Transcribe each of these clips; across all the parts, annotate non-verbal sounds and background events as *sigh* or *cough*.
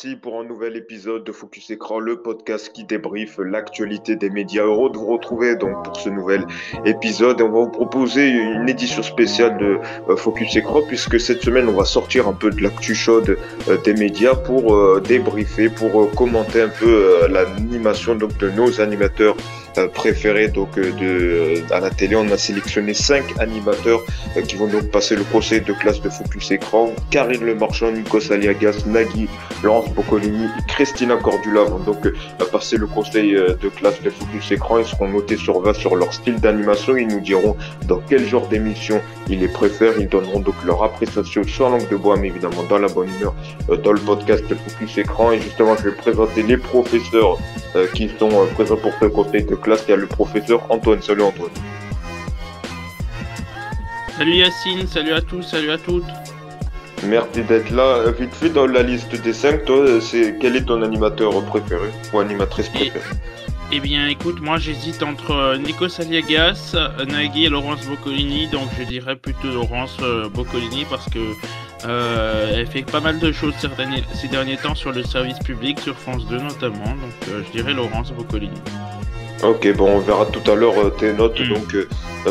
parti pour un nouvel épisode de Focus Écran, le podcast qui débriefe l'actualité des médias. Heureux de vous retrouver donc pour ce nouvel épisode. on va vous proposer une édition spéciale de euh, Focus Écran puisque cette semaine on va sortir un peu de l'actu chaude euh, des médias pour euh, débriefer, pour commenter un peu l'animation de nos animateurs préférés donc de à la télé. On a sélectionné cinq animateurs qui vont donc passer le conseil de classe de Focus Écran. Karine Le Marchand, Nikos Aliagas, Nagui, Laurence Boccolini Christina Cordula vont donc passer le conseil de classe de Focus Écran. Ils seront notés sur 20 sur leur style d'animation. Ils nous diront dans quel genre d'émission ils les préfèrent. Ils donneront donc leur appréciation sans langue de bois, mais évidemment dans la bonne humeur, dans le podcast Focus Écran. Et justement, je vais présenter les professeurs qui sont présents pour ce conseil de classe, il y a le professeur Antoine. Salut Antoine. Salut Yacine, salut à tous, salut à toutes. Merci d'être là. Euh, vite fait, dans la liste des 5, toi, euh, c'est quel est ton animateur préféré ou animatrice préférée? Eh bien, écoute, moi j'hésite entre euh, Nico Saliagas, Nagui et Laurence Boccolini, donc je dirais plutôt Laurence Boccolini parce que elle fait pas mal de choses ces derniers, ces derniers temps sur le service public, sur France 2 notamment, donc je dirais Laurence Boccolini. Ok, bon, on verra tout à l'heure euh, tes notes mm. donc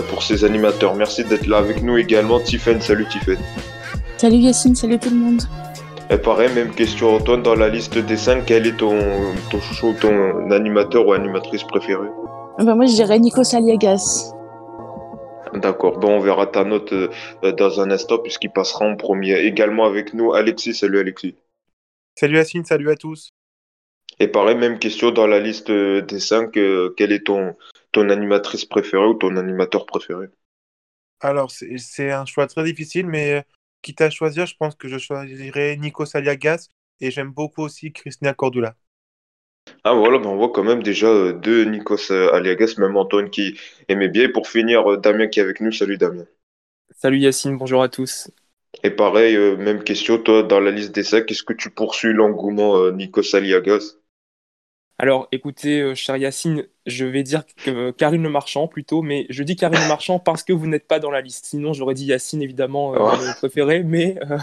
pour ces animateurs. Merci d'être là avec nous également. Tiffen, salut Tiffen. Salut Yacine, salut tout le monde. Et pareil, même question Antoine, dans la liste des 5, quel est ton, ton chouchou, ton animateur ou animatrice préférée? Bah Moi je dirais Nico Saliagas. D'accord, bon on verra ta note dans un instant puisqu'il passera en premier. Également avec nous Alexis, salut Alexis. Salut Yacine, salut à tous. Et pareil, même question dans la liste des cinq, euh, quelle est ton, ton animatrice préférée ou ton animateur préféré? Alors, c'est un choix très difficile, mais euh, quitte à choisir, je pense que je choisirais Nico Saliagas et j'aime beaucoup aussi Christina Cordula. Ah voilà, ben on voit quand même déjà euh, deux Nikos Aliagas, même Antoine qui aimait bien. Et pour finir, Damien qui est avec nous. Salut Damien. Salut Yacine, bonjour à tous. Et pareil, même question, toi, dans la liste des cinq, est-ce que tu poursuis l'engouement Nikos Aliagas? Alors, écoutez, euh, cher Yacine, je vais dire que Karine Le Marchand plutôt, mais je dis Karine Le Marchand parce que vous n'êtes pas dans la liste. Sinon, j'aurais dit Yacine, évidemment, euh, oh. préféré, mais, euh,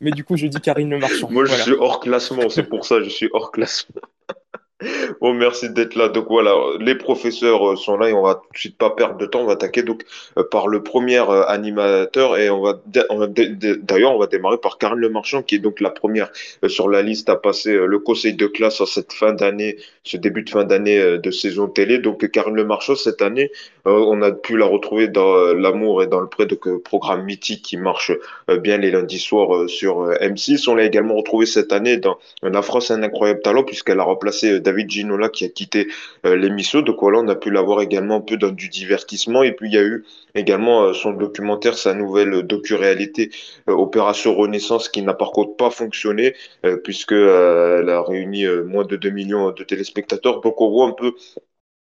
mais du coup, je dis Karine Le Marchand. Moi, je suis hors classement, c'est pour ça, je suis hors classement. Bon, merci d'être là. Donc voilà, les professeurs euh, sont là et on va tout de suite pas perdre de temps. On va attaquer donc euh, par le premier euh, animateur et on va d'ailleurs on va démarrer par Karine Le Marchand qui est donc la première sur la liste à passer le conseil de classe en cette fin d'année, ce début de fin d'année de saison télé. Donc Karine Le Marchand cette année, on a pu la retrouver dans L'amour et dans le prêt, donc programme mythique qui marche bien les lundis soirs sur M6. On l'a également retrouvée cette année dans La France un incroyable talent puisqu'elle a remplacé David Ginola qui a quitté euh, l'émission. Donc voilà, on a pu l'avoir également un peu dans du divertissement. Et puis il y a eu également euh, son documentaire, sa nouvelle docu-réalité euh, Opération Renaissance qui n'a par contre pas fonctionné puisque elle a réuni moins de 2 millions de téléspectateurs. Donc on voit un peu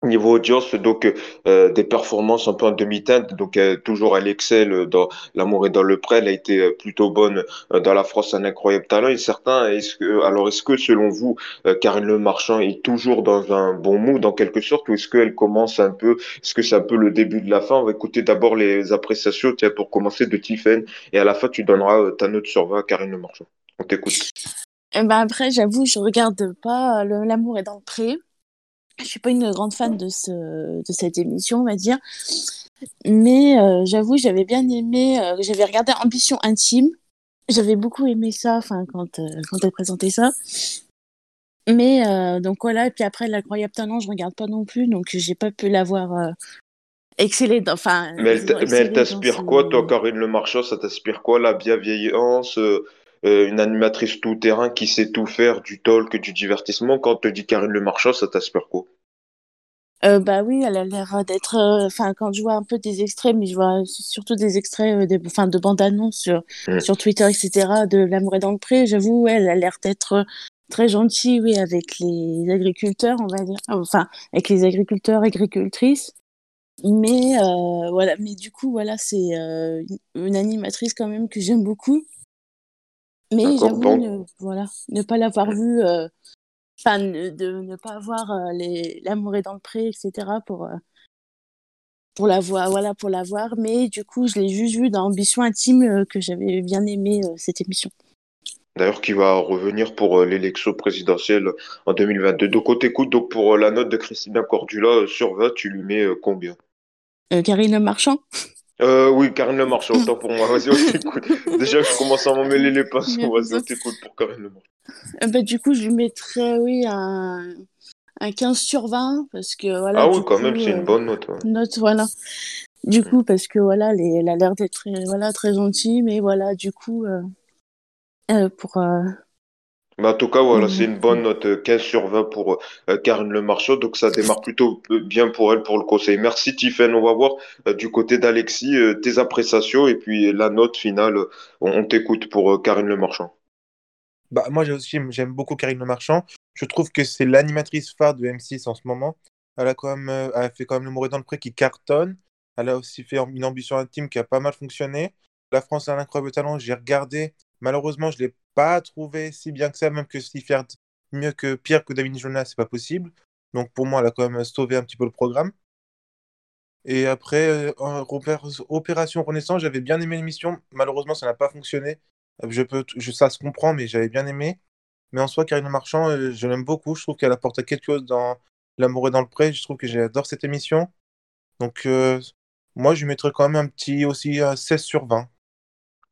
Niveau audience, donc euh, des performances un peu en demi-teinte, donc euh, toujours elle excelle dans l'amour et dans le prêt, elle a été euh, plutôt bonne dans la France, un incroyable talent. Et certains, est-ce que, alors est-ce que selon vous, Karine Le Marchand est toujours dans un bon mood en quelque sorte, ou est-ce qu'elle commence un peu, est-ce que c'est un peu le début de la fin? On va écouter d'abord les appréciations, tiens, pour commencer de Tiffen, et à la fin tu donneras ta note sur 20 à Karine Le Marchand. On t'écoute. Eh ben après, j'avoue, je regarde pas l'amour est dans le pré je suis pas une grande fan de, ce, de cette émission, on va dire. Mais euh, j'avoue, j'avais bien aimé, euh, j'avais regardé Ambition Intime. J'avais beaucoup aimé ça enfin, quand, euh, quand elle présentait ça. Mais donc voilà, et puis après, L'incroyable talent, je regarde pas non plus, donc j'ai pas pu l'avoir excellé. Enfin, mais elle t'inspire quoi, toi, Karine Le Marchand? Ça t'inspire quoi La bienveillance une animatrice tout-terrain qui sait tout faire, du talk, du divertissement? Quand te dit Karine Le Marchand, ça t'aspire quoi? Euh, bah oui, elle a l'air d'être. Euh, enfin, quand je vois un peu des extraits, mais je vois surtout des extraits de, enfin, de bandes annonces sur, mm. sur Twitter, etc., de L'amour est dans le pré, j'avoue, elle a l'air d'être très gentille, oui, avec les agriculteurs, on va dire. Enfin, avec les agriculteurs, agricultrices. Mais voilà, mais du coup, voilà, c'est une animatrice quand même que j'aime beaucoup. Mais j'avoue, ne, voilà, ne pas l'avoir vu, euh, enfin, de ne pas avoir les l'amour est dans le pré, etc. pour, pour la voir, voilà, pour la voir. Mais du coup, je l'ai juste vu dans Ambition Intime que j'avais bien aimé cette émission. D'ailleurs, qui va revenir pour euh, l'élection présidentielle en 2022. Donc, on t'écoute donc pour la note de Christina Cordula sur 20, tu lui mets combien? Euh, Karine Marchand euh, Oui, Karine Le Marchand, autant pour moi. Vas-y, on *laughs* t'écoute. Déjà, je commence à m'en mêler les pinceaux. Vas-y, on t'écoute pour Karine Le Marchand. Euh, bah, Du coup, je lui mettrais, oui, un, un 15 sur 20, parce que voilà. Ah oui, quand coup, même, c'est euh, une bonne note. ouais. note, voilà. Du coup, parce que voilà, les- elle a l'air d'être très, voilà, très gentille, mais voilà, du coup, euh, euh, pour. Euh, Mais en tout cas, voilà, Mhm. c'est une bonne note, euh, 15 sur 20 pour euh, Karine Le Marchand. Donc, ça démarre plutôt euh, bien pour elle pour le conseil. Merci, Tiffen. On va voir euh, du côté d'Alexis euh, tes appréciations et puis la note finale. euh, On, on t'écoute pour euh, Karine Le Marchand. Bah, moi, aussi, j'aime beaucoup Karine Le Marchand. Je trouve que c'est l'animatrice phare de M6 en ce moment. Elle a quand même, euh, elle a fait quand même Le Mouret dans le Pré qui cartonne. Elle a aussi fait une ambition intime qui a pas mal fonctionné. La France a un incroyable talent. J'ai regardé. Malheureusement, je l'ai pas trouvé si bien que ça, même que si faire mieux que pire que David Jonas, c'est pas possible. Donc pour moi, elle a quand même sauvé un petit peu le programme. Et après, euh, Opération Renaissance, j'avais bien aimé l'émission. Malheureusement, ça n'a pas fonctionné. Euh, Je peux, je, ça se comprend, mais j'avais bien aimé. Mais en soi, Karine Marchand, euh, je l'aime beaucoup. Je trouve qu'elle apporte quelque chose dans L'amour est dans le pré. Je trouve que j'adore cette émission. Donc, euh, moi, je lui mettrais quand même un petit aussi euh, 16 sur 20.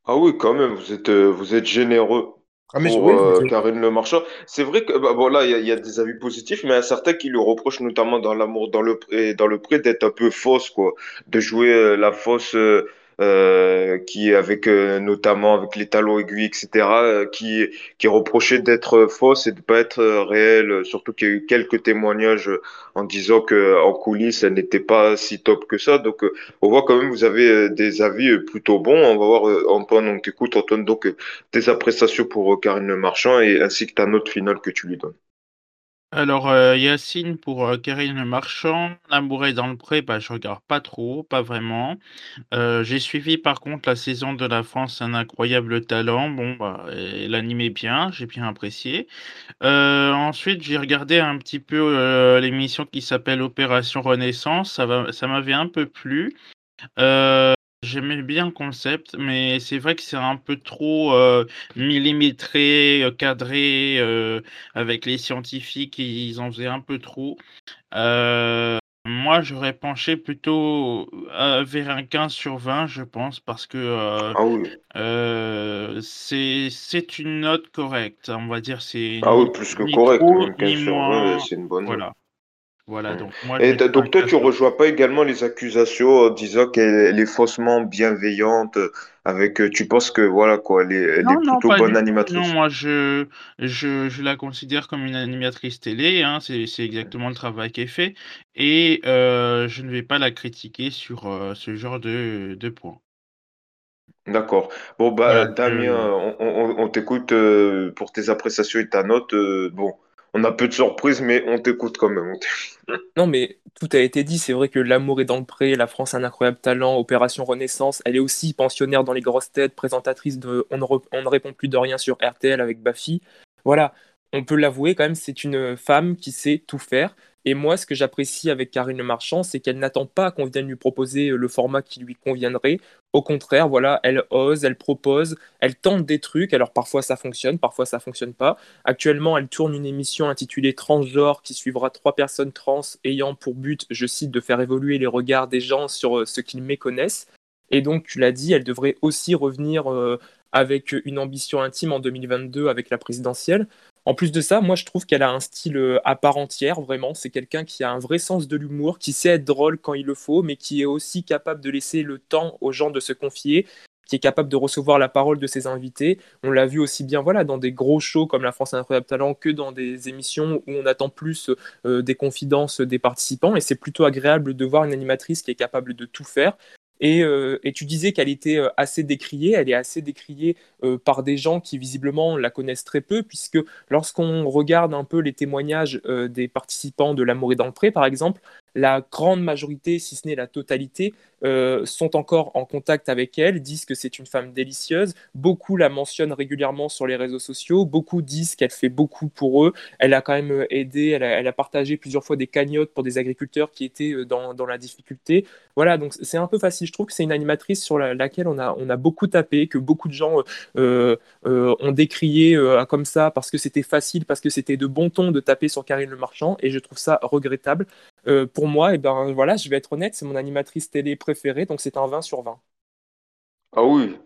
Ah oui, quand même, vous êtes, euh, vous êtes généreux Ah, mais je- pour oui, euh, Karine Le Marchand. C'est vrai que bah, bon, là, il y, a il y a des avis positifs, mais il y a certains qui lui reprochent, notamment dans l'amour dans le pré, dans le pré, d'être un peu fausse, quoi, de jouer euh, la fausse euh, euh, qui avec euh, notamment avec les talons aiguilles, etc., euh, qui qui reprochait d'être fausse et de pas être réelle. Surtout qu'il y a eu quelques témoignages en disant que en coulisses, elle n'était pas si top que ça. Donc, on voit quand même, vous avez des avis plutôt bons. On va voir Antoine, on t'écoute Antoine. Donc tes appréciations pour Karine Le Marchand et ainsi que ta note finale que tu lui donnes. Alors, euh, Yacine pour euh, Karine Marchand, L'amour est dans le pré, bah, je regarde pas trop, pas vraiment. Euh, j'ai suivi par contre la saison de la France, un incroyable talent. Bon, bah, bien, j'ai bien apprécié. Ensuite, j'ai regardé un petit peu l'émission qui s'appelle Opération Renaissance. Ça va, ça m'avait un peu plu. J'aimais bien le concept, mais c'est vrai que c'est un peu trop euh, millimétré, euh, cadré, euh, avec les scientifiques, ils en faisaient un peu trop. Moi, j'aurais penché plutôt vers un 15 sur 20, je pense, parce que Ah oui, c'est une note correcte, on va dire. C'est ah oui, plus que correct, trop, même 15 ni sur 20, moins. c'est une bonne note. Voilà, voilà. Donc moi, je Et donc toi, 15 tu sur rejoins pas également les accusations en disant qu'elle elle est faussement bienveillante, euh, avec, euh, tu penses que voilà quoi, elle est, elle Non, plutôt bonne tout. Non, animatrice. moi, je, je, je la considère comme une animatrice télé. Hein, c'est, c'est exactement le travail qui est fait. Et euh, je ne vais pas la critiquer sur euh, ce genre de, de points. D'accord. Bon bah Voilà, Damien, je... on, on- on t'écoute euh, pour tes appréciations et ta note. euh, bon, on a peu de surprises, mais on t'écoute quand même. *laughs* Non, mais tout a été dit. C'est vrai que L'amour est dans le pré, La France a un incroyable talent, Opération Renaissance. Elle est aussi pensionnaire dans les grosses têtes, présentatrice de On ne, on ne répond plus de rien sur RTL avec Baffy. Voilà, on peut l'avouer quand même, c'est une femme qui sait tout faire. Et moi, ce que j'apprécie avec Karine Marchand, c'est qu'elle n'attend pas qu'on vienne lui proposer le format qui lui conviendrait. Au contraire, voilà, elle ose, elle propose, elle tente des trucs. Alors parfois ça fonctionne, parfois ça fonctionne pas. Actuellement, elle tourne une émission intitulée Transgenre qui suivra trois personnes trans ayant pour but, je cite, de faire évoluer les regards des gens sur euh, ce qu'ils méconnaissent. Et donc, tu l'as dit, elle devrait aussi revenir euh, avec une ambition intime en 2022 avec la présidentielle. En plus de ça, moi je trouve qu'elle a un style euh, à part entière, vraiment. C'est quelqu'un qui a un vrai sens de l'humour, qui sait être drôle quand il le faut, mais qui est aussi capable de laisser le temps aux gens de se confier, qui est capable de recevoir la parole de ses invités. On l'a vu aussi bien voilà, dans des gros shows comme La France a talent que dans des émissions où on attend plus euh, des confidences des participants. Et c'est plutôt agréable de voir une animatrice qui est capable de tout faire. Et, euh, et, tu disais qu'elle était euh, assez décriée, elle est assez décriée euh, par des gens qui visiblement la connaissent très peu, puisque lorsqu'on regarde un peu les témoignages des participants de L'amour le pré, par exemple, la grande majorité, si ce n'est la totalité, euh, sont encore en contact avec elle, disent que c'est une femme délicieuse. Beaucoup la mentionnent régulièrement sur les réseaux sociaux. Beaucoup disent qu'elle fait beaucoup pour eux. Elle a quand même euh, aidé, elle a, partagé plusieurs fois des cagnottes pour des agriculteurs qui étaient euh, dans, la difficulté. Voilà, donc c'est un peu facile. Je trouve que c'est une animatrice sur laquelle on a, on a beaucoup tapé, que beaucoup de gens ont décrié comme ça parce que c'était facile, parce que c'était de bon ton de taper sur Karine Le Marchand. Et je trouve ça regrettable. Pour moi, et eh ben voilà, je vais être honnête, c'est mon animatrice télé préférée, donc c'est un 20 sur 20. Ah oui,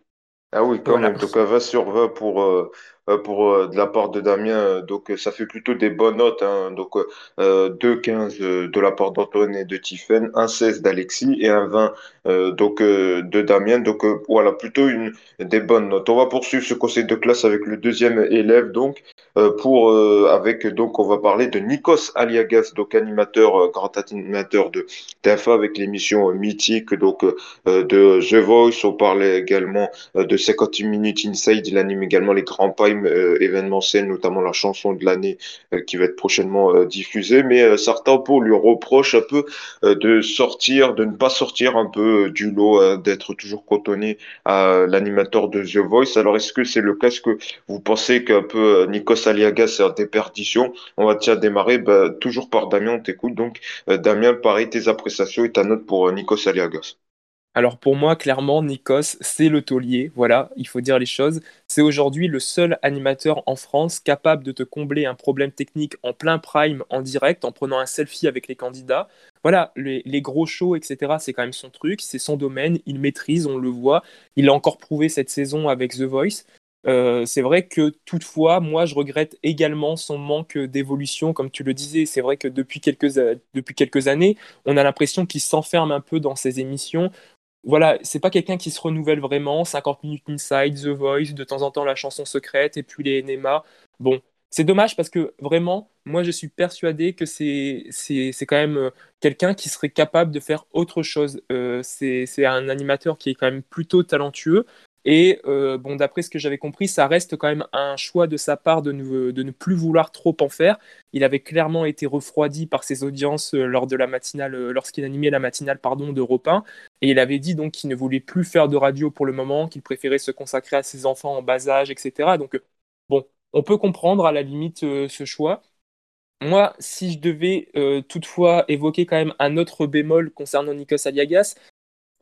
ah oui, quand même. Donc un 20 sur 20 pour, euh, euh, pour euh, de la part de Damien. Donc ça fait plutôt des bonnes notes. Hein. Donc euh, 2,15 de la part d'Antoine et de Tiffen, un 16 d'Alexis et un 20 donc de Damien. Donc voilà, plutôt une des bonnes notes. On va poursuivre ce conseil de classe avec le deuxième élève. Donc pour avec donc on va parler de Nikos Aliagas, donc animateur grand animateur de TF1 avec l'émission mythique donc de The Voice. On parlait également de 50 minutes inside. Il anime également les grands pas euh, événementiel, notamment la chanson de l'année euh, qui va être prochainement euh, diffusée. Mais certains pour lui reprochent un peu de sortir, de ne pas sortir un peu du lot, d'être toujours cotonné à l'animateur de The Voice. Alors est-ce que c'est le cas? Est-ce que vous pensez qu'un peu Nikos Aliagas c'est en déperdition? On va déjà démarrer bah, toujours par Damien, on t'écoute. Donc Damien, pareil, tes appréciations et ta note pour Nikos Aliagas. Alors pour moi, clairement, Nikos, c'est le taulier. Voilà, il faut dire les choses. C'est aujourd'hui le seul animateur en France capable de te combler un problème technique en plein prime, en direct, en prenant un selfie avec les candidats. Voilà, les, gros shows, etc., c'est quand même son truc, c'est son domaine, il maîtrise, on le voit. Il l'a encore prouvé cette saison avec The Voice. Euh, c'est vrai que toutefois, moi, je regrette également son manque d'évolution, comme tu le disais. C'est vrai que depuis quelques, depuis quelques années, on a l'impression qu'il s'enferme un peu dans ses émissions voilà, c'est pas quelqu'un qui se renouvelle vraiment. 50 minutes inside, The Voice, de temps en temps la chanson secrète et puis les NMA. Bon, c'est dommage parce que vraiment, moi je suis persuadé que c'est quand même euh, quelqu'un qui serait capable de faire autre chose. Euh, c'est un animateur qui est quand même plutôt talentueux. Et euh, bon, d'après ce que j'avais compris, ça reste quand même un choix de sa part de ne, de plus vouloir trop en faire. Il avait clairement été refroidi par ses audiences euh, lors de la matinale, euh, lorsqu'il animait la matinale pardon d'Europe 1, et il avait dit donc qu'il ne voulait plus faire de radio pour le moment, qu'il préférait se consacrer à ses enfants en bas âge, etc. Donc bon, on peut comprendre à la limite ce choix. Moi, si je devais toutefois évoquer quand même un autre bémol concernant Nikos Aliagas,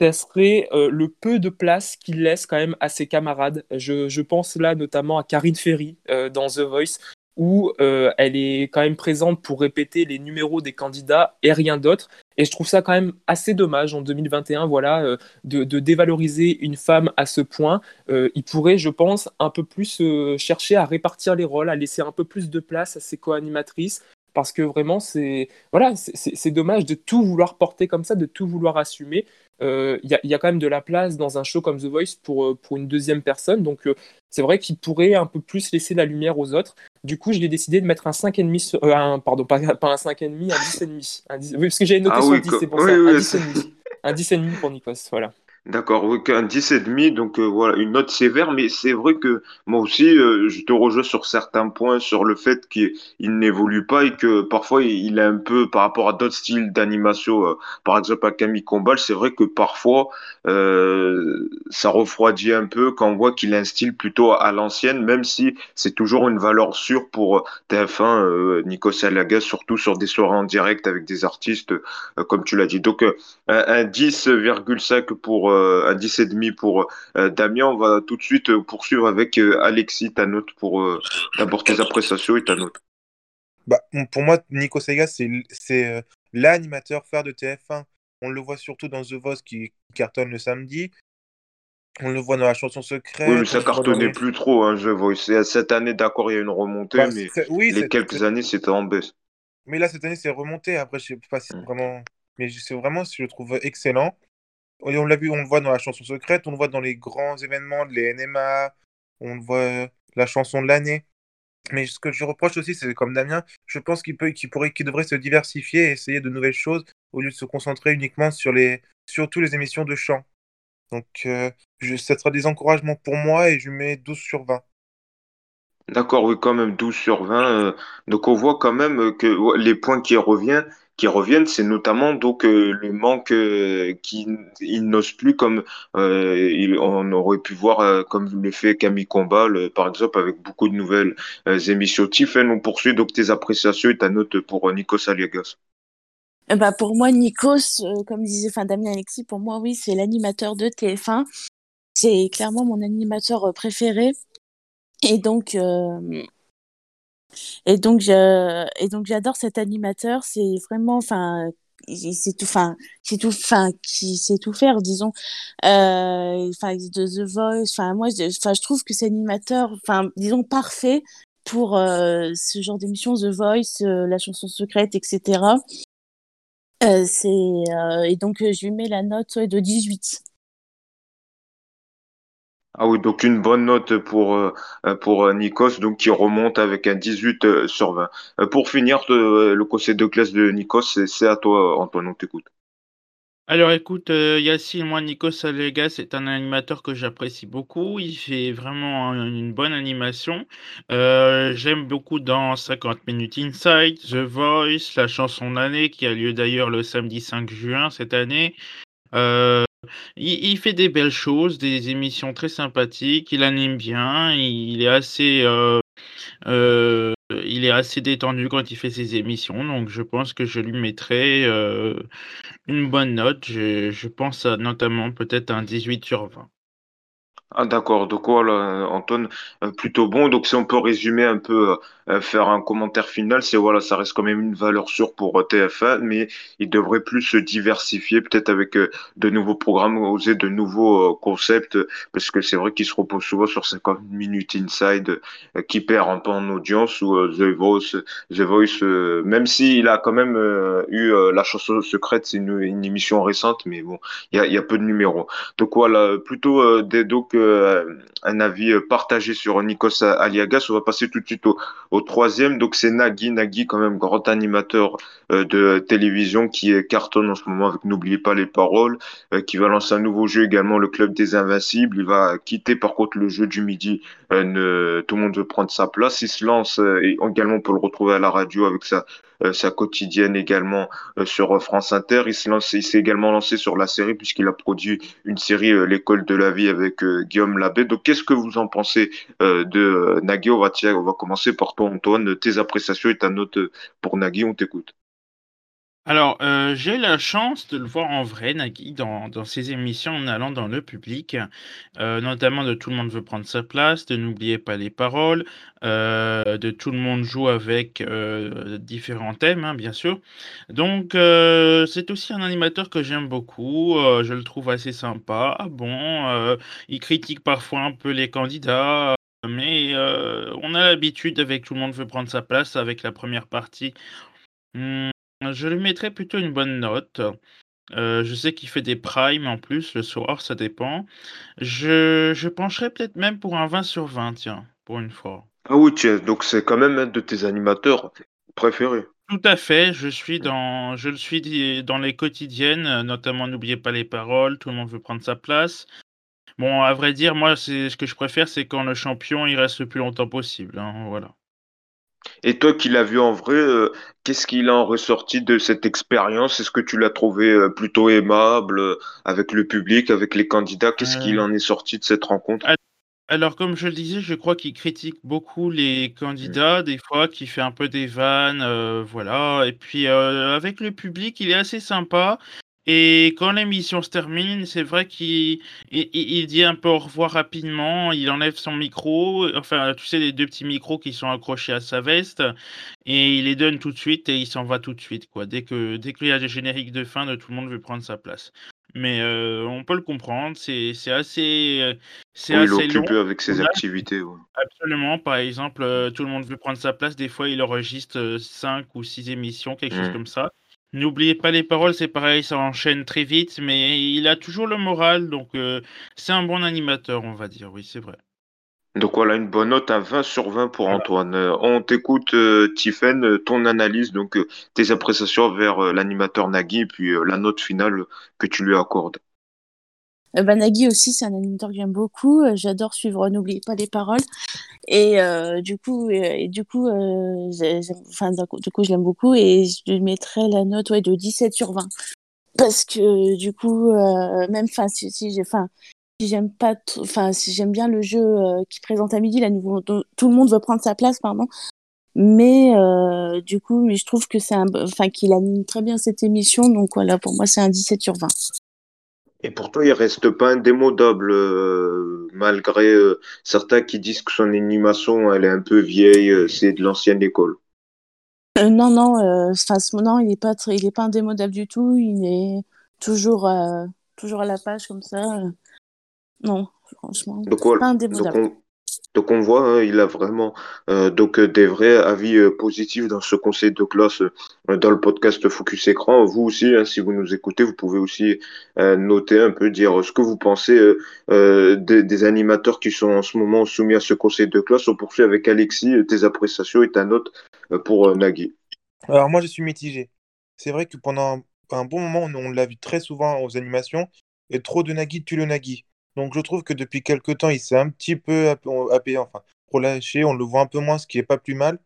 ça serait euh, le peu de place qu'il laisse quand même à ses camarades. Je, pense là notamment à Karine Ferry euh, dans The Voice, où euh, elle est quand même présente pour répéter les numéros des candidats et rien d'autre. Et je trouve ça quand même assez dommage en 2021, voilà, de, dévaloriser une femme à ce point. il pourrait, je pense, un peu plus chercher à répartir les rôles, à laisser un peu plus de place à ses co-animatrices, parce que vraiment c'est voilà c'est dommage de tout vouloir porter comme ça de tout vouloir assumer il euh, y, a quand même de la place dans un show comme The Voice pour, euh, pour une deuxième personne. Donc euh, c'est vrai qu'il pourrait un peu plus laisser la lumière aux autres. Du coup, j'ai décidé de mettre un 5,5 sur. un, pardon, pas, pas un 5,5, un 10,5. Un 10, oui, parce que j'avais noté ah sur 10, c'est pour ça. un 10,5. Un 10,5 pour Nikos, voilà. D'accord, un 10,5, donc euh, voilà, une note sévère, mais c'est vrai que moi aussi, euh, je te rejoins sur certains points, sur le fait qu'il n'évolue pas et que parfois il est un peu, par rapport à d'autres styles d'animation, euh, par exemple à Camille Combal, c'est vrai que parfois ça refroidit un peu quand on voit qu'il a un style plutôt à l'ancienne, même si c'est toujours une valeur sûre pour TF1, Nico Salaga, surtout sur des soirées en direct avec des artistes, comme tu l'as dit. Donc un, un 10,5 pour un 10,5 pour euh, Damien. On va tout de suite euh, poursuivre avec Alexis, ta note pour d'abord tes appréciations et ta note. Bah, pour moi, Nico Sega, c'est l'animateur phare de TF1. On le voit surtout dans The Voice qui cartonne le samedi. On le voit dans la chanson secrète. Oui, mais ça cartonnait plus trop, hein, The Voice. Cette année, d'accord, il y a une remontée, bah, mais les quelques années, c'était en baisse. Mais là, cette année, c'est remonté. Après, je sais pas si mm. vraiment. Mais c'est vraiment, je le trouve excellent. On l'a vu, on le voit dans la chanson secrète, on le voit dans les grands événements, les NMA, on le voit la chanson de l'année. Mais ce que je reproche aussi, c'est comme Damien, je pense qu'il peut, pourrait, qu'il devrait se diversifier et essayer de nouvelles choses au lieu de se concentrer uniquement sur les, surtout les émissions de chant. Donc, euh, ça sera des encouragements pour moi et je mets 12 sur 20. D'accord, oui, quand même 12 sur 20. Euh, donc on voit quand même que les points qui reviennent, qui reviennent, c'est notamment donc le manque qu'il n'ose plus comme il, on aurait pu voir comme le fait Camille Combal, par exemple, avec beaucoup de nouvelles émissions. Tiffen, on poursuit donc tes appréciations et ta note pour Nikos Aliagas. Bah pour moi, Nikos, comme disait enfin, Damien Alexis, pour moi, oui, c'est l'animateur de TF1. C'est clairement mon animateur préféré. Et donc, et donc, je, et donc j'adore cet animateur. C'est vraiment, enfin, c'est tout, enfin, c'est tout, enfin, qui sait tout faire, disons. Euh, enfin, de The Voice. Enfin, moi, enfin, je trouve que c'est animateur, enfin, disons parfait pour euh, ce genre d'émission, The Voice, euh, la chanson secrète, etc. C'est et donc je lui mets la note de 18. Ah oui, donc une bonne note pour, euh, pour euh, Nikos, donc qui remonte avec un 18 euh, sur 20. Pour finir, le conseil de classe de Nikos, c'est à toi, Antoine, on t'écoute. Alors écoute, Yacine, moi, Nikos Allegas c'est un animateur que j'apprécie beaucoup. Il fait vraiment une bonne animation. J'aime beaucoup dans 50 Minutes Inside, The Voice, la chanson d'année qui a lieu d'ailleurs le samedi 5 juin cette année. Il, fait des belles choses, des émissions très sympathiques, il anime bien, il est assez, euh, euh, il est assez détendu quand il fait ses émissions, donc je pense que je lui mettrai euh, une bonne note. Je, pense notamment peut-être un 18 sur 20. Ah d'accord, donc voilà, Antoine, plutôt bon. Donc si on peut résumer un peu, faire un commentaire final, c'est voilà, ça reste quand même une valeur sûre pour euh, TF1, mais il devrait plus se diversifier, peut-être avec de nouveaux programmes, oser de nouveaux concepts, parce que c'est vrai qu'il se repose souvent sur 50 minutes inside, qui perd un peu en audience, ou The Voice, The Voice, même s'il a quand même eu la chanson secrète, c'est une, émission récente, mais bon, il y a, peu de numéros. Donc voilà, plutôt des donc euh, un avis euh, partagé sur Nikos Aliagas. On va passer tout de suite au, troisième. Donc c'est Nagui, Nagui quand même grand animateur euh, de télévision qui cartonne en ce moment avec N'oubliez pas les paroles, qui va lancer un nouveau jeu également, le Club des Invincibles. Il va quitter par contre le jeu du midi. Ne, tout le monde veut prendre sa place. Il se lance et également on peut le retrouver à la radio avec sa euh, sa quotidienne également euh, sur France Inter. Il s'est également lancé sur la série puisqu'il a produit une série euh, L'école de la vie avec Guillaume Labbé. Donc qu'est-ce que vous en pensez de Nagui? On va, on va commencer par toi Antoine, tes appréciations et ta note pour Nagui, on t'écoute. Alors, euh, j'ai la chance de le voir en vrai, Nagui, dans, ses émissions en allant dans le public, euh, notamment de Tout le monde veut prendre sa place, de N'oubliez pas les paroles, euh, de Tout le monde joue avec différents thèmes, hein, bien sûr. Donc, c'est aussi un animateur que j'aime beaucoup, je le trouve assez sympa. Bon, il critique parfois un peu les candidats, mais on a l'habitude avec Tout le monde veut prendre sa place, avec la première partie. Mmh, je lui mettrais plutôt une bonne note. Euh, je sais qu'il fait des primes en plus le soir, ça dépend. Je, je pencherais peut-être même pour un 20 sur 20, tiens, pour une fois. Ah oui, tiens, donc c'est quand même un de tes animateurs préférés. Tout à fait, je suis dans, je le suis dans les quotidiennes, notamment N'oubliez pas les paroles, tout le monde veut prendre sa place. Bon, à vrai dire, moi, c'est ce que je préfère, c'est quand le champion il reste le plus longtemps possible. Hein, voilà. Et toi qui l'as vu en vrai, euh, qu'est-ce qu'il en ressorti de cette expérience? Est-ce que tu l'as trouvé euh, plutôt aimable euh, avec le public, avec les candidats? Qu'est-ce qu'il en est sorti de cette rencontre? Alors, comme je le disais, je crois qu'il critique beaucoup les candidats, des fois, qu'il fait un peu des vannes, voilà. Et puis, avec le public, il est assez sympa. Et quand l'émission se termine, c'est vrai qu'il il, dit un peu au revoir rapidement, il enlève son micro, enfin, tu sais, les deux petits micros qui sont accrochés à sa veste, et il les donne tout de suite et il s'en va tout de suite, quoi. Dès que dès qu'il y a des génériques de fin, de tout le monde veut prendre sa place. Mais euh, on peut le comprendre, c'est assez, euh, c'est oui, assez il est occupé avec ses activités. Absolument, par exemple, euh, tout le monde veut prendre sa place, des fois il enregistre 5 ou 6 émissions, quelque chose mmh. comme ça. N'oubliez pas les paroles, c'est pareil, ça enchaîne très vite, mais il a toujours le moral, donc euh, c'est un bon animateur, on va dire, oui, c'est vrai. Donc voilà, une bonne note à 20 sur 20 pour Antoine. Euh, on t'écoute, euh, Tiffen, ton analyse, donc tes appréciations vers l'animateur Nagui, et puis la note finale que tu lui accordes. Euh, bah, Nagui aussi, c'est un animateur que j'aime beaucoup. Euh, j'adore suivre N'oubliez pas les paroles. Et euh, du coup, et, du coup, enfin, du coup, je l'aime beaucoup et je lui mettrais la note ouais, de 17 sur 20. Parce que du coup, même, enfin, si, si j'ai, si j'aime pas, enfin, si j'aime bien le jeu qui présente à midi, là, tout le monde veut prendre sa place, pardon. Mais du coup, mais je trouve que c'est un, enfin, qu'il anime très bien cette émission. Donc voilà, pour moi, c'est un 17 sur 20. Et pourtant, il reste pas indémodable, euh, malgré euh, certains qui disent que son animation, elle est un peu vieille, euh, c'est de l'ancienne école. non, non, enfin, non, il n'est pas, il est pas indémodable du tout. Il est toujours, toujours à la page comme ça. non, franchement, pas indémodable. Donc on voit, hein, il a vraiment euh, donc euh, des vrais avis euh, positifs dans ce conseil de classe dans le podcast Focus Écran. Vous aussi, hein, si vous nous écoutez, vous pouvez aussi noter un peu, dire ce que vous pensez des, des, animateurs qui sont en ce moment soumis à ce conseil de classe. On poursuit avec Alexis, tes appréciations et ta note pour Nagui. Alors moi, je suis mitigé. C'est vrai que pendant un bon moment, on l'a vu très souvent aux animations, et trop de Nagui tue le Nagui. Donc je trouve que depuis quelques temps, il s'est un petit peu appuyé, enfin, relâché, on le voit un peu moins, ce qui est pas plus mal.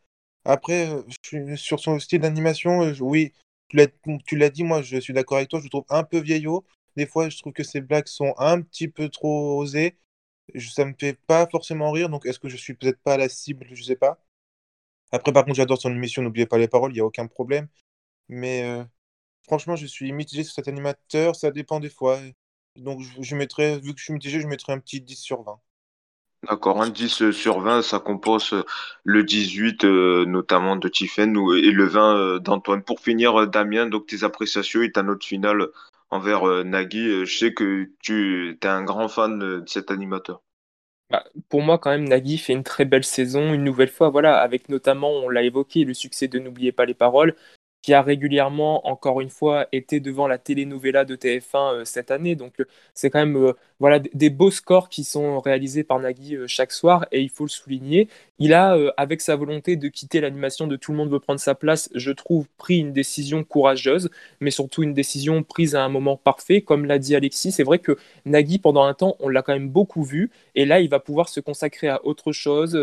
Après, euh, sur son style d'animation, euh, oui, tu l'as dit, moi je suis d'accord avec toi, je le trouve un peu vieillot. Des fois, je trouve que ses blagues sont un petit peu trop osées. Ça me fait pas forcément rire, donc est-ce que je suis peut-être pas à la cible, je sais pas. Après, par contre, j'adore son émission, n'oubliez pas les paroles, il n'y a aucun problème. Mais euh, franchement, je suis mitigé sur cet animateur, ça dépend des fois. Donc, je, mettrais, vu que je suis mitigé, je mettrais un petit 10 sur 20. D'accord, un 10 euh, sur 20, ça compose euh, le 18 euh, notamment de Tiffen et le 20 d'Antoine. Pour finir, Damien, donc tes appréciations et ta note finale envers Nagui. Je sais que tu es un grand fan de cet animateur. Bah, pour moi, quand même, Nagui fait une très belle saison, une nouvelle fois, voilà, avec notamment, on l'a évoqué, le succès de N'oubliez pas les paroles, qui a régulièrement, encore une fois, été devant la telenovela de TF1 euh, cette année. Donc, euh, c'est quand même euh, voilà, des beaux scores qui sont réalisés par Nagui chaque soir, et il faut le souligner. Il a, avec sa volonté de quitter l'animation de Tout le monde veut prendre sa place, je trouve, pris une décision courageuse, mais surtout une décision prise à un moment parfait. Comme l'a dit Alexis, c'est vrai que Nagui, pendant un temps, on l'a quand même beaucoup vu, et là, il va pouvoir se consacrer à autre chose,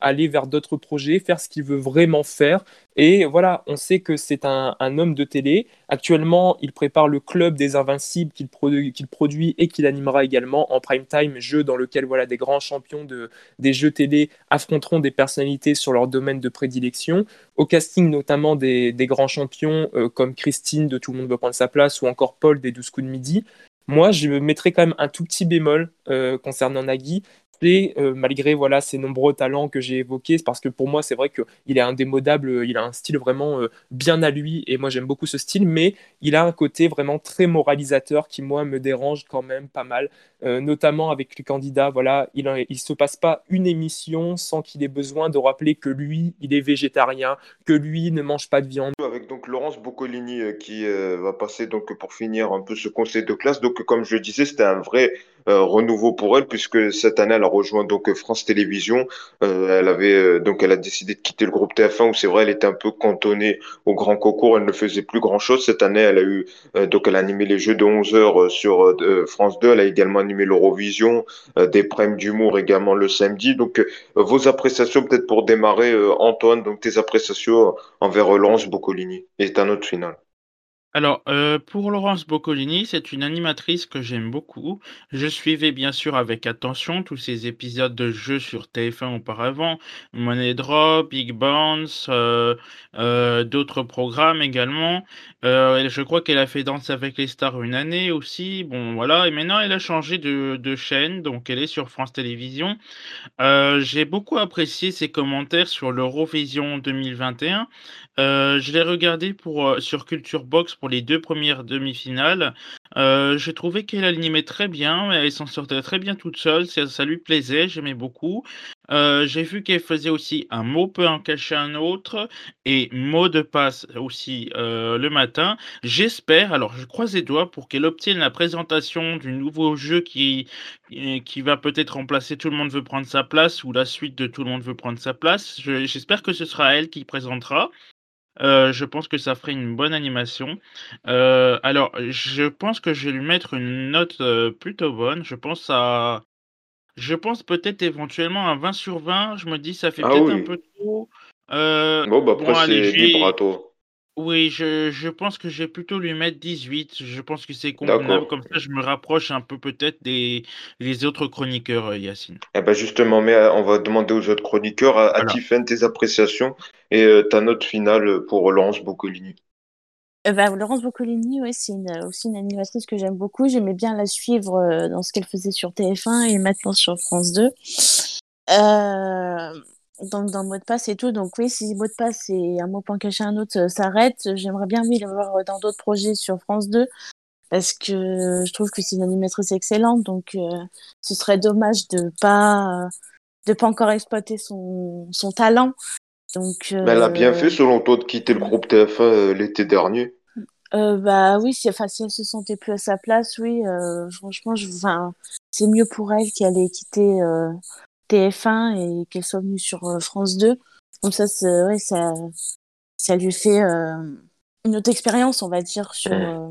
aller vers d'autres projets, faire ce qu'il veut vraiment faire. Et voilà, on sait que c'est un, homme de télé. Actuellement, il prépare le club des Invincibles qu'il produit, et qu'il animera également en prime time, jeu dans lequel voilà, des grands champions de, des jeux télé affronteront des personnalités sur leur domaine de prédilection. Au casting notamment des, grands champions euh, comme Christine de Tout le monde veut prendre sa place ou encore Paul des 12 coups de midi. Moi, je mettrais quand même un tout petit bémol euh, concernant Nagui. Euh, malgré voilà ces nombreux talents que j'ai évoqués, parce que pour moi c'est vrai qu'il est indémodable, euh, il a un style vraiment euh, bien à lui et moi j'aime beaucoup ce style, mais il a un côté vraiment très moralisateur qui moi me dérange quand même pas mal, notamment avec les candidats. Voilà, il ne se passe pas une émission sans qu'il ait besoin de rappeler que lui il est végétarien, que lui ne mange pas de viande. Avec donc Laurence Boccolini qui va passer donc pour finir un peu ce conseil de classe. Donc comme je disais, c'était un vrai renouveau pour elle puisque cette année elle a rejoint donc France Télévisions. Euh, elle avait euh, donc elle a décidé de quitter le groupe TF1 où c'est vrai elle était un peu cantonnée au grand concours, elle ne faisait plus grand chose. Cette année elle a eu donc elle a animé les Jeux de 11 heures sur France 2. Elle a également animé l'Eurovision, des primes d'humour également le samedi. Donc vos appréciations peut-être pour démarrer Antoine, donc tes appréciations envers Laurence Boccolini et ta note finale. Alors, euh, pour Laurence Boccolini, c'est une animatrice que j'aime beaucoup. Je suivais bien sûr avec attention tous ces épisodes de jeux sur TF1 auparavant, Money Drop, Big Bounce, euh, euh, d'autres programmes également. je crois qu'elle a fait Danse avec les stars une année aussi. Bon, voilà. Et maintenant, elle a changé de, de chaîne, donc elle est sur France Télévisions. j'ai beaucoup apprécié ses commentaires sur l'Eurovision 2021. je l'ai regardé pour, sur Culture Box pour les deux premières demi-finales. Euh, j'ai trouvé qu'elle animait très bien, elle s'en sortait très bien toute seule, ça, lui plaisait, j'aimais beaucoup. Euh, j'ai vu qu'elle faisait aussi un mot peut en cacher un autre et mot de passe aussi euh, le matin. J'espère, alors je croise les doigts pour qu'elle obtienne la présentation du nouveau jeu qui, qui va peut-être remplacer Tout le monde veut prendre sa place ou la suite de Tout le monde veut prendre sa place. J'espère que ce sera elle qui présentera. Je pense que ça ferait une bonne animation. alors, je pense que je vais lui mettre une note plutôt bonne. Je pense à je pense peut-être éventuellement un 20 sur 20. Je me dis, ça fait Ah peut-être un peu trop. Euh, Bon, bah bon, après, allez, c'est libre à toi. Oui, je, je pense que je vais plutôt lui mettre 18. Je pense que c'est convenable. Comme ça, je me rapproche un peu peut-être des les autres chroniqueurs, euh, Yacine. Eh ben justement, mais euh, on va demander aux autres chroniqueurs, à, à Voilà. Tiffen, tes appréciations et euh, ta note finale pour Laurence Boccolini. Euh, bah, Laurence Boccolini, ouais, c'est une- aussi une animatrice que j'aime beaucoup. J'aimais bien la suivre euh, dans ce qu'elle faisait sur TF1 et maintenant sur France 2. Euh, donc dans mot de passe et tout. Donc oui, si mot de passe et un mot point caché un autre euh, s'arrête, j'aimerais bien oui le voir dans d'autres projets sur France 2 parce que je trouve que c'est une animatrice excellente. Donc euh, ce serait dommage de pas de pas encore exploiter son, son talent. Donc Mais elle a bien euh, fait, selon toi, de quitter le groupe TF1 euh, l'été dernier. euh, bah oui, si, enfin, si elle se sentait plus à sa place, oui, euh, franchement, je, enfin, c'est mieux pour elle qu'elle ait quitté euh, TF1 et qu'elle soit venue sur euh, France 2. Comme ça, c'est, ouais, ça, ça lui fait euh, une autre expérience, on va dire, sur euh,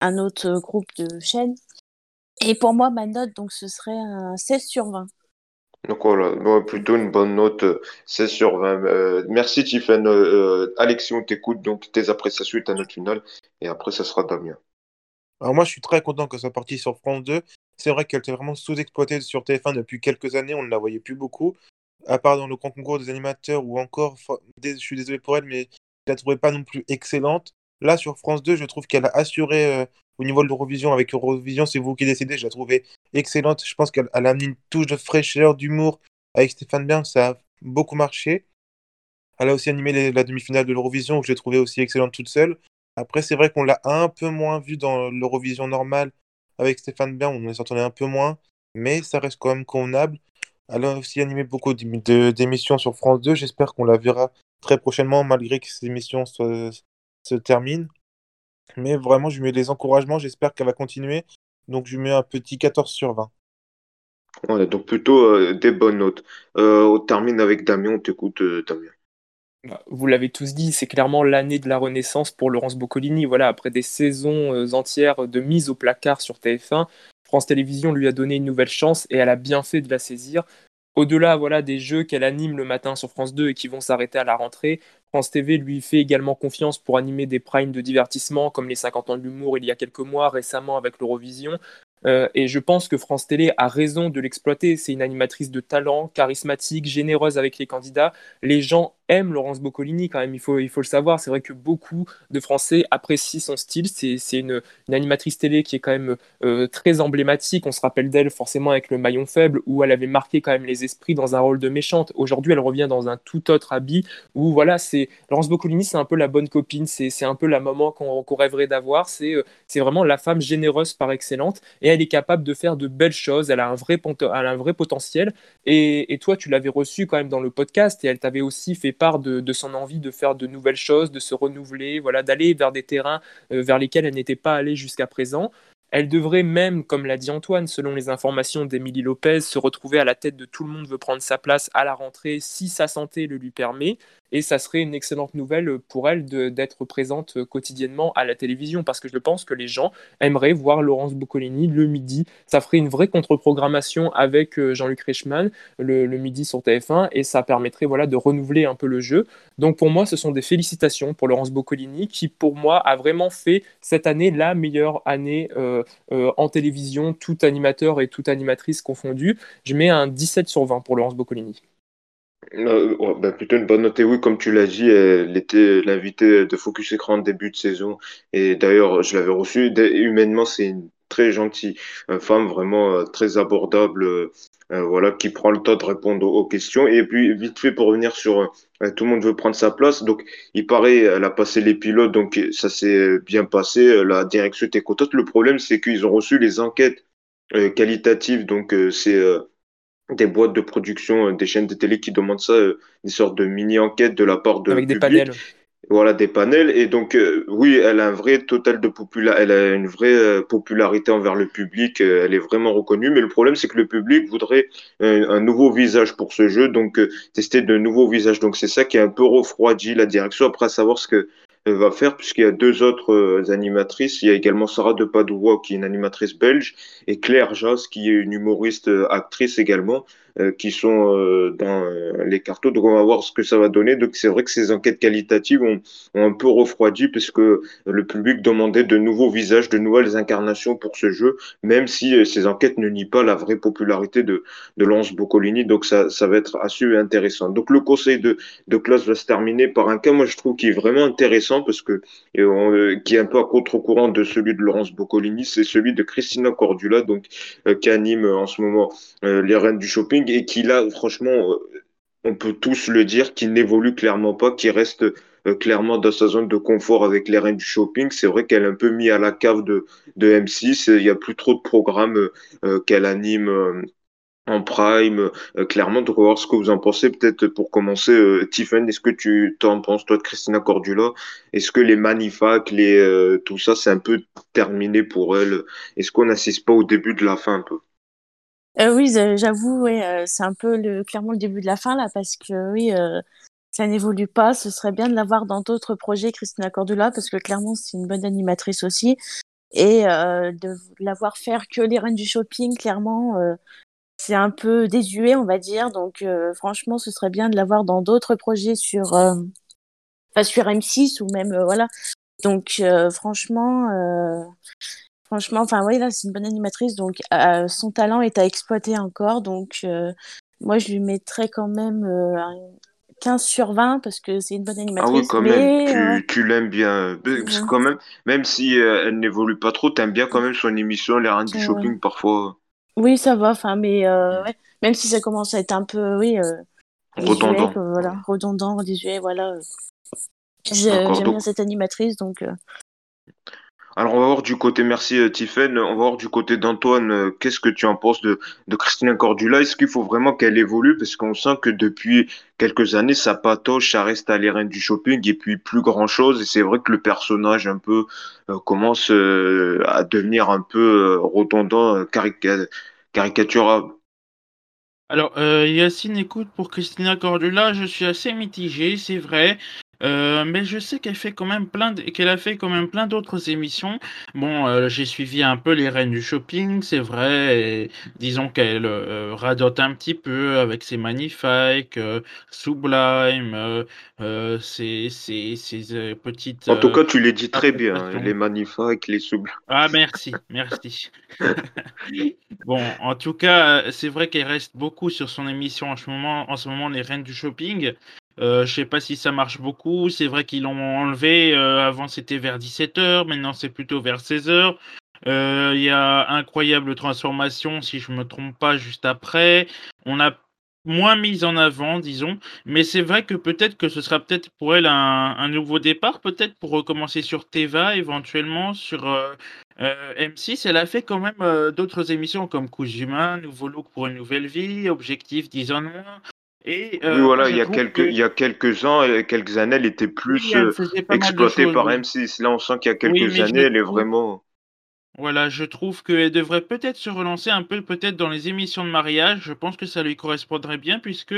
un autre groupe de chaînes. Et pour moi, ma note, donc, ce serait un 16 sur 20. Donc voilà, plutôt une bonne note, euh, 16 sur 20. Euh, merci Tiffen. Euh, Alexis, on t'écoute, donc tes appréciations et ta note finale. Et après, ça sera Damien. Alors moi, je suis très content qu'elle soit partie sur France 2. C'est vrai qu'elle était vraiment sous-exploitée sur TF1 depuis quelques années. On ne la voyait plus beaucoup. À part dans le grand concours des animateurs ou encore, je suis désolé pour elle, mais je la trouvais pas non plus excellente. Là, sur France 2, je trouve qu'elle a assuré euh, au niveau de l'Eurovision. Avec Eurovision, c'est vous qui décidez. Je la trouvais excellente. Je pense qu'elle elle a amené une touche de fraîcheur, d'humour avec Stéphane Bern. Ça a beaucoup marché. Elle a aussi animé la demi-finale de l'Eurovision, que j'ai trouvé aussi excellente toute seule. Après, c'est vrai qu'on l'a un peu moins vue dans l'Eurovision normale avec Stéphane Bern, on s'entendait un peu moins, mais ça reste quand même convenable. Elle a aussi animé beaucoup d'émissions sur France 2. J'espère qu'on la verra très prochainement, malgré que ces émissions se, se terminent. Mais vraiment, je lui mets des encouragements. J'espère qu'elle va continuer. Donc, je lui mets un petit 14 sur 20. Ouais, donc plutôt euh, des bonnes notes. Euh, on termine avec Damien, on t'écoute, euh, Damien. Vous l'avez tous dit, c'est clairement l'année de la renaissance pour Laurence Boccolini. Voilà, après des saisons euh, entières de mise au placard sur TF1, France Télévisions lui a donné une nouvelle chance et elle a bien fait de la saisir. Au-delà voilà, des jeux qu'elle anime le matin sur France 2 et qui vont s'arrêter à la rentrée, France TV lui fait également confiance pour animer des primes de divertissement comme les 50 ans de l'humour il y a quelques mois, récemment avec l'Eurovision. Euh, et je pense que France Télé a raison de l'exploiter. C'est une animatrice de talent, charismatique, généreuse avec les candidats. Les gens aiment Laurence Boccolini quand même, il faut, il faut le savoir. C'est vrai que beaucoup de Français apprécient son style. C'est une, une animatrice télé qui est quand même euh, très emblématique. On se rappelle d'elle forcément avec le maillon faible où elle avait marqué quand même les esprits dans un rôle de méchante. Aujourd'hui, elle revient dans un tout autre habit où voilà, c'est Laurence Boccolini, c'est un peu la bonne copine, c'est un peu la maman qu'on rêverait d'avoir. C'est euh, c'est vraiment la femme généreuse par excellence et elle est capable de faire de belles choses. Elle a un vrai, potentiel. Et toi, tu l'avais reçue quand même dans le podcast et elle t'avait aussi fait part de, de son envie de faire de nouvelles choses, de se renouveler, voilà, d'aller vers des terrains euh, vers lesquels elle n'était pas allée jusqu'à présent. Elle devrait même, comme l'a dit Antoine, selon les informations d'Émilie Lopez, se retrouver à la tête de Tout le monde veut prendre sa place à la rentrée si sa santé le lui permet. Et ça serait une excellente nouvelle pour elle d'être présente quotidiennement à la télévision parce que je pense que les gens aimeraient voir Laurence Boccolini le midi. Ça ferait une vraie contre-programmation avec euh, Jean-Luc Reichmann le, le midi sur TF1 et ça permettrait voilà, de renouveler un peu le jeu. Donc pour moi, ce sont des félicitations pour Laurence Boccolini qui, pour moi, a vraiment fait cette année la meilleure année euh, euh, en télévision, tout animateur et toute animatrice confondue. Je mets un 17 sur 20 pour Laurence Boccolini. Bah, plutôt une bonne note. Et oui, comme tu l'as dit, elle était l'invitée de Focus Écran en début de saison. Et d'ailleurs, je l'avais reçue. Humainement, c'est une très gentille euh, femme, vraiment euh, très abordable, euh, voilà, qui prend le temps de répondre aux, questions. Et puis, vite fait, pour revenir sur tout le monde veut prendre sa place. Donc, il paraît, elle a passé les pilotes, donc ça s'est bien passé. La direction était contente. Le problème, c'est qu'ils ont reçu les enquêtes qualitatives. Donc, c'est des boîtes de production, euh, des chaînes de télé qui demandent ça, euh, des sortes de mini-enquêtes de la part de avec des panels. Voilà, des panels. Et donc, euh, oui, elle a un vrai total de popula elle a une vraie euh, popularité envers le public. euh, elle est vraiment reconnue. Mais le problème, c'est que le public voudrait euh, un nouveau visage pour ce jeu, donc euh, tester de nouveaux visages. Donc, c'est ça qui a un peu refroidi la direction après à savoir ce que va faire, puisqu'il y a deux autres euh, animatrices. Il y a également Sarah de Padoua, qui est une animatrice belge, et Claire Jas, qui est une humoriste euh, actrice également euh, qui sont euh, dans euh, les cartons. Donc on va voir ce que ça va donner. Donc c'est vrai que ces enquêtes qualitatives ont, ont un peu refroidi parce que le public demandait de nouveaux visages, de nouvelles incarnations pour ce jeu, même si euh, ces enquêtes ne nient pas la vraie popularité de, de Lance Boccolini. Donc ça, ça va être assez intéressant. Donc le conseil de, de classe va se terminer par un cas, moi je trouve qui est vraiment intéressant parce que euh, qui est un peu à contre-courant de celui de Laurence Boccolini, c'est celui de Christina Cordula, donc euh, qui anime euh, en ce moment euh, les reines du shopping et qui là, franchement, euh, on peut tous le dire, qui n'évolue clairement pas, qui reste euh, clairement dans sa zone de confort avec les reines du shopping. C'est vrai qu'elle est un peu mise à la cave de, de M6. Il n'y a plus trop de programmes euh, qu'elle anime. en prime, clairement, donc on va voir ce que vous en pensez. Peut-être pour commencer, Tiffen, est-ce que tu t'en penses, toi, de Christina Cordula? Est-ce que les manifacts, les, tout ça, c'est un peu terminé pour elle? Est-ce qu'on n'assiste pas au début de la fin un peu? Euh, oui, j'avoue, ouais, euh, c'est un peu le, clairement le début de la fin là, parce que oui, euh, ça n'évolue pas. Ce serait bien de l'avoir dans d'autres projets, Christina Cordula, parce que clairement, c'est une bonne animatrice aussi. Et euh, de l'avoir faire que les reines du shopping, clairement, euh, c'est un peu désuet, on va dire. Donc, euh, franchement, ce serait bien de l'avoir dans d'autres projets sur, enfin, sur M6 ou même, voilà. Donc, franchement, franchement, enfin, oui, là, c'est une bonne animatrice. Donc, euh, son talent est à exploiter encore. Donc, euh, moi, je lui mettrais quand même euh, un 15 sur 20 parce que c'est une bonne Ah oui, animatrice. quand même, Mais, tu, tu l'aimes bien. Parce que ouais, quand même, même si elle n'évolue pas trop, t'aimes bien quand même son émission, Les Reines du. Shopping, parfois oui, ça va. Enfin, mais ouais. Même si ça commence à être un peu, oui, redondant. voilà, redondant, désuet, voilà. J'aime bien cette animatrice, donc euh, alors on va voir du côté, merci euh, Tiffen, on va voir du côté d'Antoine, euh, qu'est-ce que tu en penses de, Christina Cordula? Est-ce qu'il faut vraiment qu'elle évolue? Parce qu'on sent que depuis quelques années, ça patauge, ça reste à Les Reines du Shopping et puis plus grand-chose. Et c'est vrai que le personnage un peu euh, commence à devenir un peu redondant, carica- caricaturable. Alors, Yacine, écoute, pour Christina Cordula, je suis assez mitigé, c'est vrai. Euh, mais je sais qu'elle fait quand même plein de- qu'elle a fait quand même plein d'autres émissions. Bon, euh, j'ai suivi un peu les reines du shopping, c'est vrai. et disons qu'elle euh, radote un petit peu avec ses magnifiques, euh, Sublime, ses, ses, ses, petites En tout cas, tu les dis très bien, hein, les magnifiques, les sublimes. Ah, merci, merci. *laughs* Bon, en tout cas, c'est vrai qu'elle reste beaucoup sur son émission en ce moment, en ce moment Les Reines du Shopping. Euh, je sais pas si ça marche beaucoup. C'est vrai qu'ils l'ont enlevé. euh, avant, c'était vers 17h. Maintenant, c'est plutôt vers 16h. Euh, Il y a Incroyable Transformation, si je me trompe pas, juste après. On a moins mis en avant, disons. Mais c'est vrai que peut-être que ce sera peut-être pour elle un, nouveau départ, peut-être pour recommencer sur Teva, éventuellement sur euh, euh, M6. Elle a fait quand même d'autres émissions comme Coups humains, Nouveau look pour une nouvelle vie, Objectif 10 ans de moins. Et Oui, euh, voilà, il y a quelques, que il y a quelques ans, et quelques années, elle était oui, plus elle euh, exploitée choses, par oui. M6. Là, on sent qu'il y a quelques années, elle est vraiment. Voilà, je trouve qu'elle devrait peut-être se relancer un peu, peut-être dans les émissions de mariage. Je pense que ça lui correspondrait bien puisque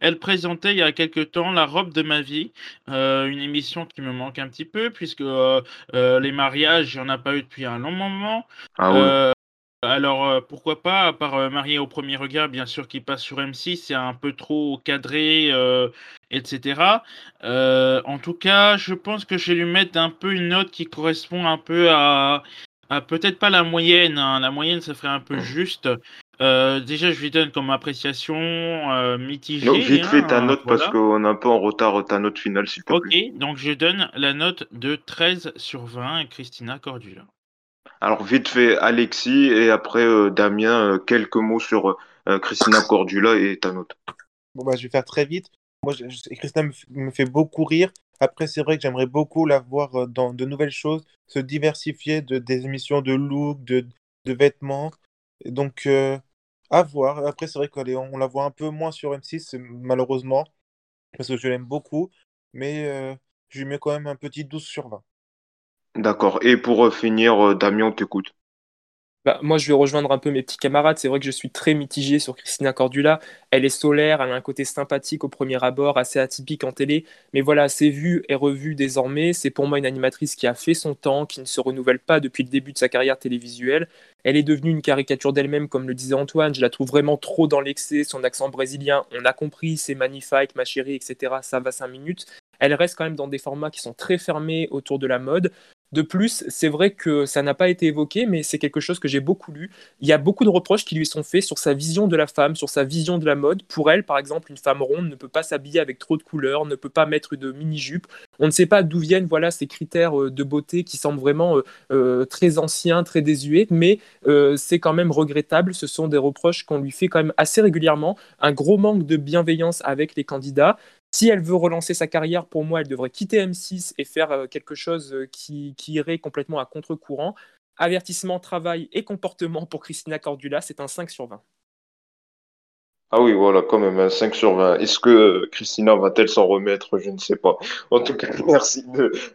elle présentait il y a quelque temps La robe de ma vie, euh, une émission qui me manque un petit peu puisque euh, euh, les mariages, il n'y en a pas eu depuis un long moment. Ah oui. Euh, alors euh, pourquoi pas, à part euh, Marié au premier regard, bien sûr, qui passe sur M6, c'est un peu trop cadré, euh, etc. Euh, en tout cas, je pense que je vais lui mettre un peu une note qui correspond un peu à, à peut-être pas la moyenne. hein. La moyenne, ça ferait un peu juste. Euh, déjà, je lui donne comme appréciation euh, Donc, mitigée, vite fait ta hein, note parce qu'on est un peu en retard, ta note finale, s'il te Ok, plaît. donc je donne la note de 13 sur 20 à Christina Cordula. Alors, vite fait, Alexis, et après, euh, Damien, euh, quelques mots sur euh, Christina Cordula et ta note. Bon, bah, je vais faire très vite. Moi, Christina me, fait beaucoup rire. Après, c'est vrai que j'aimerais beaucoup la voir dans de nouvelles choses, se diversifier de, des émissions de look, de, de vêtements. Donc, à voir. Après, c'est vrai qu'on la voit un peu moins sur M6, malheureusement, parce que je l'aime beaucoup. Mais je lui mets quand même un petit 12 sur 20. D'accord. Et pour finir, Damien, on t'écoute. Bah, moi, je vais rejoindre un peu mes petits camarades. C'est vrai que je suis très mitigé sur Christina Cordula. Elle est solaire, elle a un côté sympathique au premier abord, assez atypique en télé. Mais voilà, c'est vu et revu désormais. C'est pour moi une animatrice qui a fait son temps, qui ne se renouvelle pas depuis le début de sa carrière télévisuelle. Elle est devenue une caricature d'elle-même, comme le disait Antoine. Je la trouve vraiment trop dans l'excès. Son accent brésilien, on a compris, c'est magnifique, ma chérie, etc. Ça va cinq minutes. Elle reste quand même dans des formats qui sont très fermés autour de la mode. De plus, c'est vrai que ça n'a pas été évoqué, mais c'est quelque chose que j'ai beaucoup lu. Il y a beaucoup de reproches qui lui sont faits sur sa vision de la femme, sur sa vision de la mode. Pour elle, par exemple, une femme ronde ne peut pas s'habiller avec trop de couleurs, ne peut pas mettre de mini-jupe. On ne sait pas d'où viennent voilà, ces critères euh, de beauté qui semblent vraiment euh, euh, très anciens, très désuets, mais c'est quand même regrettable. Ce sont des reproches qu'on lui fait quand même assez régulièrement. Un gros manque de bienveillance avec les candidats. Si elle veut relancer sa carrière, pour moi, elle devrait quitter M6 et faire euh, quelque chose euh, qui, qui irait complètement à contre-courant. Avertissement, travail et comportement pour Christina Cordula, c'est un 5 sur 20. Ah oui, voilà, quand même, un 5 sur 20. Est-ce que Christina va-t-elle s'en remettre? Je ne sais pas. En tout cas, *laughs* merci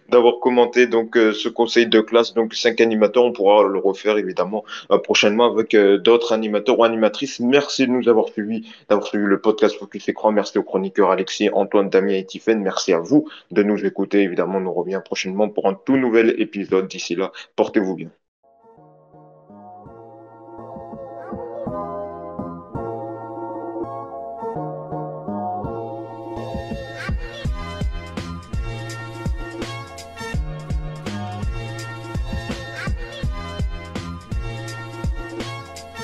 d'avoir commenté donc euh, ce conseil de classe. Donc, cinq animateurs, on pourra le refaire évidemment euh, prochainement avec euh, d'autres animateurs ou animatrices. Merci de nous avoir suivis, d'avoir suivi le podcast Focus Écran. Merci aux chroniqueurs Alexis, Antoine, Damien et Tiffaine. Merci à vous de nous écouter. Évidemment, on nous revient prochainement pour un tout nouvel épisode. D'ici là, portez-vous bien.